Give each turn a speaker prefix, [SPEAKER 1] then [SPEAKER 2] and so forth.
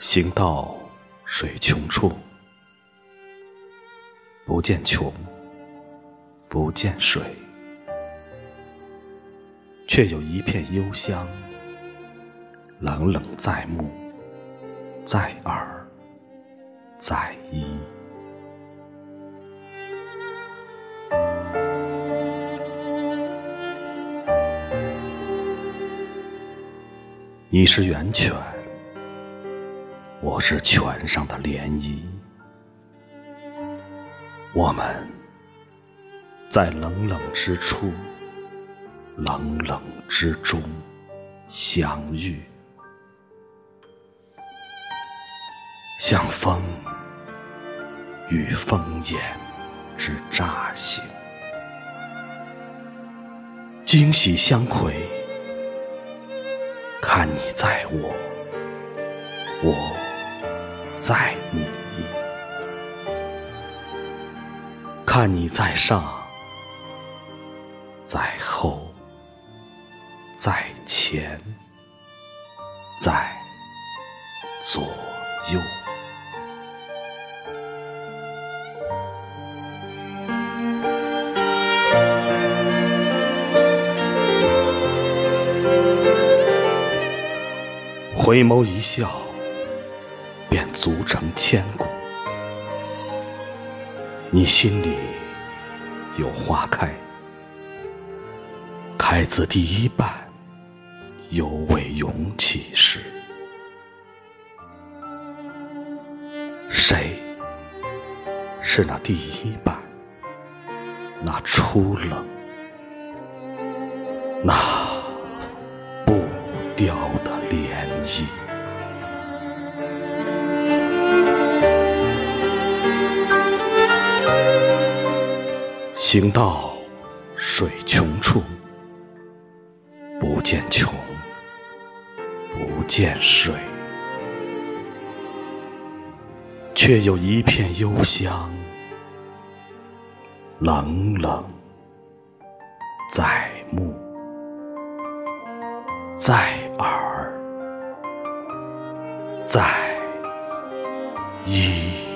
[SPEAKER 1] 行到水穷处，不见穷，不见水，却有一片幽香，冷冷在目，在耳，在衣。你是源泉，我是泉上的涟漪。我们在冷冷之处，冷冷之中相遇，像风与风眼之乍醒，惊喜相窥。看你在我，我在你；看你在上，在后，在前，在左右。回眸一笑，便足成千古。你心里有花开，开自第一瓣，犹未涌起时。谁是那第一瓣？那初冷，那不凋的涟漪。行到水穷处，不见穷，不见水，却有一片幽香，冷冷在目，在耳。在一。